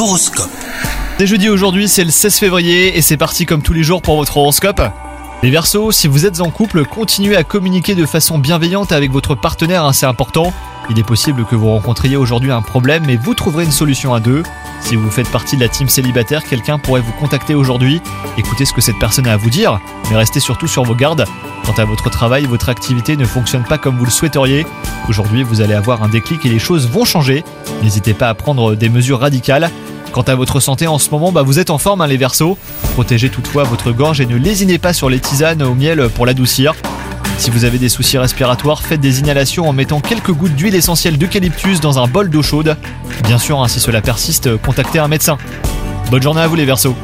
L'horoscope. C'est jeudi aujourd'hui, c'est le 16 février et c'est parti comme tous les jours pour votre horoscope. Les Verseaux, si vous êtes en couple, continuez à communiquer de façon bienveillante avec votre partenaire, hein, c'est important. Il est possible que vous rencontriez aujourd'hui un problème, mais vous trouverez une solution à deux. Si vous faites partie de la team célibataire, quelqu'un pourrait vous contacter aujourd'hui. Écoutez ce que cette personne a à vous dire, mais restez surtout sur vos gardes. Quant à votre travail, votre activité ne fonctionne pas comme vous le souhaiteriez. Aujourd'hui, vous allez avoir un déclic et les choses vont changer. N'hésitez pas à prendre des mesures radicales. Quant à votre santé en ce moment, bah vous êtes en forme hein, les Verseaux. Protégez toutefois votre gorge et ne lésinez pas sur les tisanes au miel pour l'adoucir. Si vous avez des soucis respiratoires, faites des inhalations en mettant quelques gouttes d'huile essentielle d'eucalyptus dans un bol d'eau chaude. Bien sûr, hein, si cela persiste, contactez un médecin. Bonne journée à vous les Verseaux.